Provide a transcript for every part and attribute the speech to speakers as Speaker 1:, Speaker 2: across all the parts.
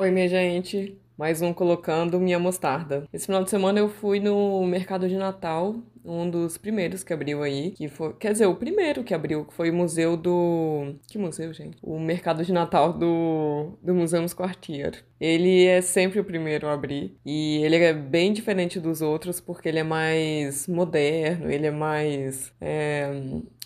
Speaker 1: Oi, minha gente. Mais um colocando minha mostarda. Esse final de semana eu fui no mercado de Natal um dos primeiros que abriu aí, que foi, quer dizer, o primeiro que abriu, que foi o museu do, que museu, gente? O mercado de Natal do, do Museums Quartier. Ele é sempre o primeiro a abrir e ele é bem diferente dos outros porque ele é mais moderno, ele é mais, é,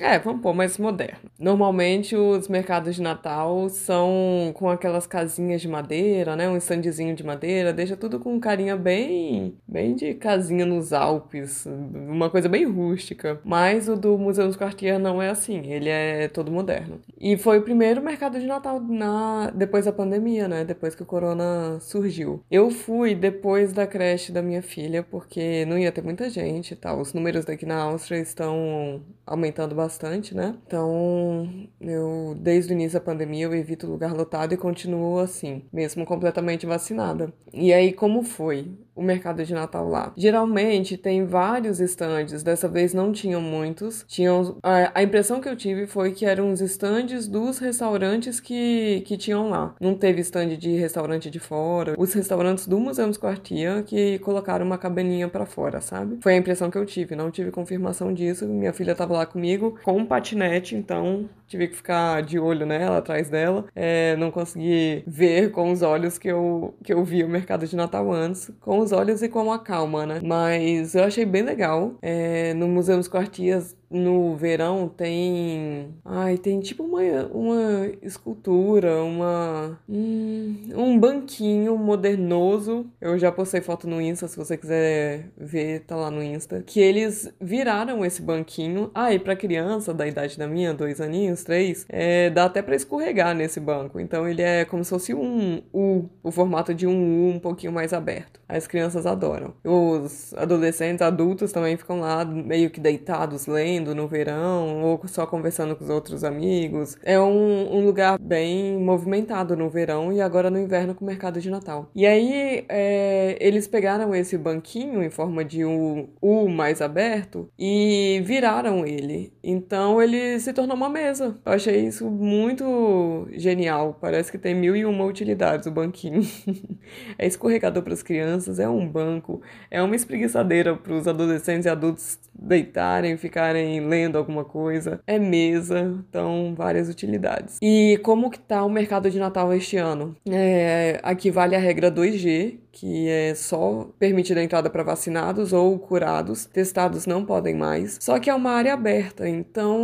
Speaker 1: é vamos pôr, mais moderno. Normalmente os mercados de Natal são com aquelas casinhas de madeira, né, um standzinho de madeira, deixa tudo com um carinha bem, bem de casinha nos Alpes, uma uma coisa bem rústica. Mas o do Museu dos Cartier não é assim, ele é todo moderno. E foi o primeiro mercado de Natal na depois da pandemia, né? Depois que o corona surgiu. Eu fui depois da creche da minha filha, porque não ia ter muita gente e tal. Os números daqui na Áustria estão aumentando bastante, né? Então, eu desde o início da pandemia eu evito lugar lotado e continuo assim, mesmo completamente vacinada. E aí como foi? O mercado de Natal lá. Geralmente tem vários estandes, dessa vez não tinham muitos. Tinham a, a, impressão que eu tive foi que eram os estandes dos restaurantes que, que tinham lá. Não teve estande de restaurante de fora. Os restaurantes do Museu dos Quartia que colocaram uma cabaninha para fora, sabe? Foi a impressão que eu tive, não tive confirmação disso. Minha filha tava lá comigo com um patinete, então tive que ficar de olho nela, atrás dela. É, não consegui ver com os olhos que eu, que eu vi o mercado de Natal antes, com os olhos e com a calma, né? Mas eu achei bem legal. É, no Museu dos Quartias no verão tem. Ai, tem tipo uma, uma escultura, uma. Hum, um banquinho modernoso. Eu já postei foto no Insta, se você quiser ver, tá lá no Insta. Que eles viraram esse banquinho. Ah, e pra criança da idade da minha, dois aninhos, três, é, dá até pra escorregar nesse banco. Então ele é como se fosse um U, o formato de um U um pouquinho mais aberto. As crianças adoram. Os adolescentes, adultos também ficam lá meio que deitados lendo no verão ou só conversando com os outros amigos. É um, um lugar bem movimentado no verão e agora no inverno com o mercado de Natal. E aí é, eles pegaram esse banquinho em forma de um U mais aberto e viraram ele. Então ele se tornou uma mesa. Eu achei isso muito genial. Parece que tem mil e uma utilidades o banquinho. é escorregador para as crianças, é um banco, é uma espreguiçadeira para os adolescentes e adultos deitarem, ficarem lendo alguma coisa. É mesa, então várias utilidades. E como que tá o mercado de Natal este ano? É, aqui vale a regra 2G, que é só permitida a entrada para vacinados ou curados, testados não podem mais. Só que é uma área aberta, então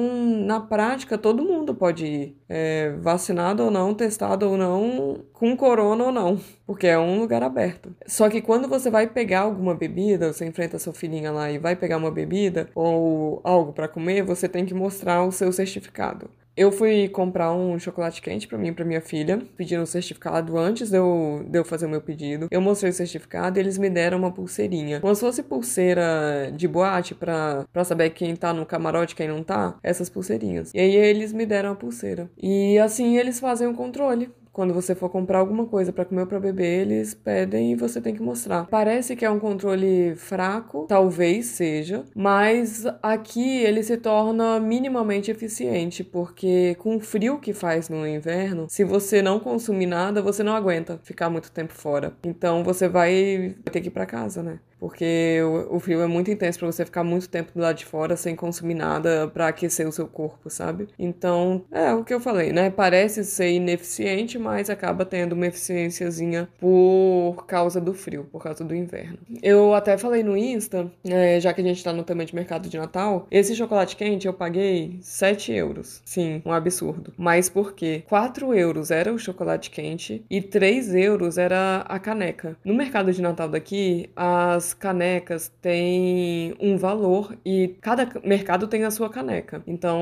Speaker 1: na prática todo mundo pode ir, é, vacinado ou não, testado ou não, com corona ou não, porque é um lugar aberto. Só que quando você vai pegar alguma bebida, você enfrenta sua filhinha lá e vai pegar uma bebida ou algo para comer, você tem que mostrar o seu certificado. Eu fui comprar um chocolate quente para mim e pra minha filha, pedindo o certificado antes de eu, de eu fazer o meu pedido. Eu mostrei o certificado e eles me deram uma pulseirinha. Como se fosse pulseira de boate pra saber quem tá no camarote e quem não tá, essas pulseirinhas. E aí eles me deram a pulseira. E assim eles fazem o controle quando você for comprar alguma coisa para comer ou para beber, eles pedem e você tem que mostrar. Parece que é um controle fraco, talvez seja, mas aqui ele se torna minimamente eficiente, porque com o frio que faz no inverno, se você não consumir nada, você não aguenta ficar muito tempo fora. Então você vai ter que ir para casa, né? Porque o, o frio é muito intenso para você ficar muito tempo do lado de fora sem consumir nada para aquecer o seu corpo, sabe? Então, é o que eu falei, né? Parece ser ineficiente, mas acaba tendo uma eficiênciazinha por causa do frio, por causa do inverno. Eu até falei no Insta, é, já que a gente tá no tema de mercado de Natal, esse chocolate quente eu paguei 7 euros. Sim, um absurdo. Mas por quê? 4 euros era o chocolate quente e 3 euros era a caneca. No mercado de Natal daqui, as canecas têm um valor e cada mercado tem a sua caneca. Então,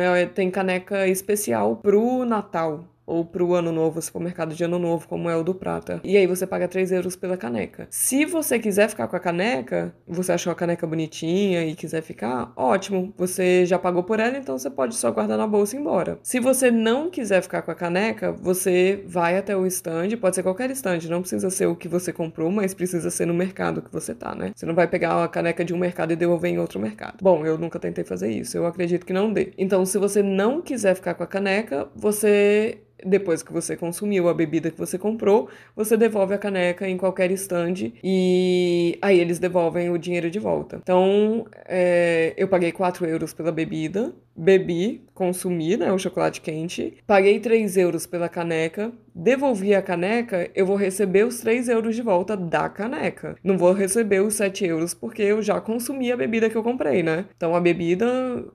Speaker 1: é, tem caneca especial pro Natal ou para o ano novo, se for mercado de ano novo, como é o do prata. E aí você paga 3 euros pela caneca. Se você quiser ficar com a caneca, você achou a caneca bonitinha e quiser ficar, ótimo. Você já pagou por ela, então você pode só guardar na bolsa e ir embora. Se você não quiser ficar com a caneca, você vai até o stand, pode ser qualquer stand, não precisa ser o que você comprou, mas precisa ser no mercado que você tá, né? Você não vai pegar a caneca de um mercado e devolver em outro mercado. Bom, eu nunca tentei fazer isso, eu acredito que não dê. Então, se você não quiser ficar com a caneca, você depois que você consumiu a bebida que você comprou, você devolve a caneca em qualquer estande e aí eles devolvem o dinheiro de volta. Então, é, eu paguei 4 euros pela bebida, bebi, consumi né, o chocolate quente, paguei 3 euros pela caneca, devolvi a caneca, eu vou receber os 3 euros de volta da caneca. Não vou receber os 7 euros porque eu já consumi a bebida que eu comprei, né? Então a bebida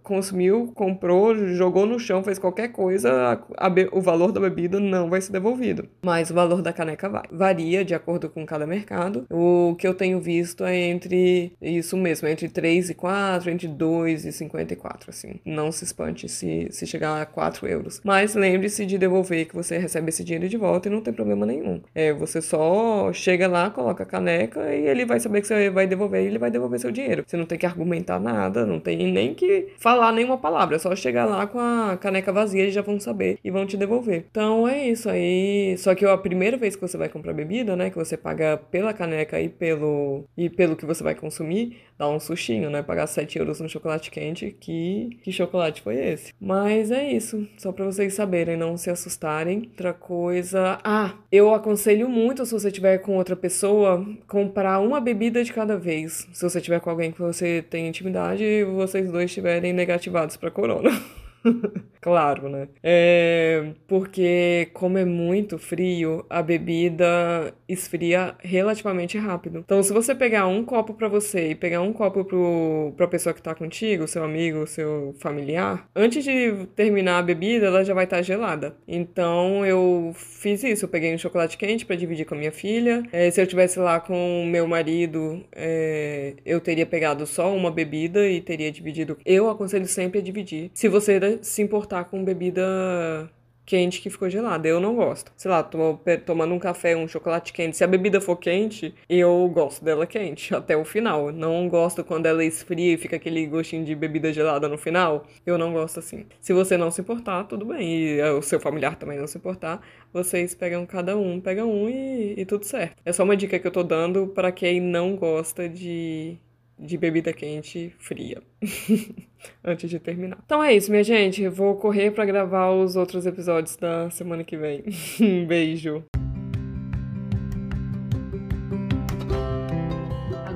Speaker 1: consumiu, comprou, jogou no chão, fez qualquer coisa, a, a, o valor da bebida não vai ser devolvido. Mas o valor da caneca vai. Varia de acordo com cada mercado. O que eu tenho visto é entre isso mesmo, entre 3 e 4, entre 2 e 54, assim. Não se espante se, se chegar a 4 euros. Mas lembre-se de devolver que você recebe esse dinheiro de volta e não tem problema nenhum. É, você só chega lá, coloca a caneca e ele vai saber que você vai devolver e ele vai devolver seu dinheiro. Você não tem que argumentar nada, não tem nem que falar nenhuma palavra. É só chegar lá com a caneca vazia, eles já vão saber e vão te devolver. Então é isso aí. Só que a primeira vez que você vai comprar bebida, né? Que você paga pela caneca e pelo, e pelo que você vai consumir, dá um sustinho, né? Pagar 7 euros no chocolate quente. Que, que chocolate foi esse? Mas é isso. Só pra vocês saberem, não se assustarem. Outra coisa. Ah, eu aconselho muito, se você tiver com outra pessoa, comprar uma bebida de cada vez. Se você tiver com alguém que você tem intimidade e vocês dois estiverem negativados para corona. claro, né? É porque, como é muito frio, a bebida esfria relativamente rápido. Então, se você pegar um copo para você e pegar um copo pro, pra pessoa que tá contigo, seu amigo, seu familiar, antes de terminar a bebida, ela já vai estar tá gelada. Então, eu fiz isso. Eu peguei um chocolate quente para dividir com a minha filha. É, se eu tivesse lá com meu marido, é, eu teria pegado só uma bebida e teria dividido. Eu aconselho sempre a dividir. Se você se importar com bebida quente que ficou gelada. Eu não gosto. Sei lá, tomando um café, um chocolate quente. Se a bebida for quente, eu gosto dela quente até o final. Não gosto quando ela esfria e fica aquele gostinho de bebida gelada no final. Eu não gosto assim. Se você não se importar, tudo bem. E o seu familiar também não se importar, vocês pegam cada um, pega um e, e tudo certo. É só uma dica que eu tô dando para quem não gosta de de bebida quente fria. Antes de terminar. Então é isso, minha gente. Eu vou correr para gravar os outros episódios da semana que vem. um beijo.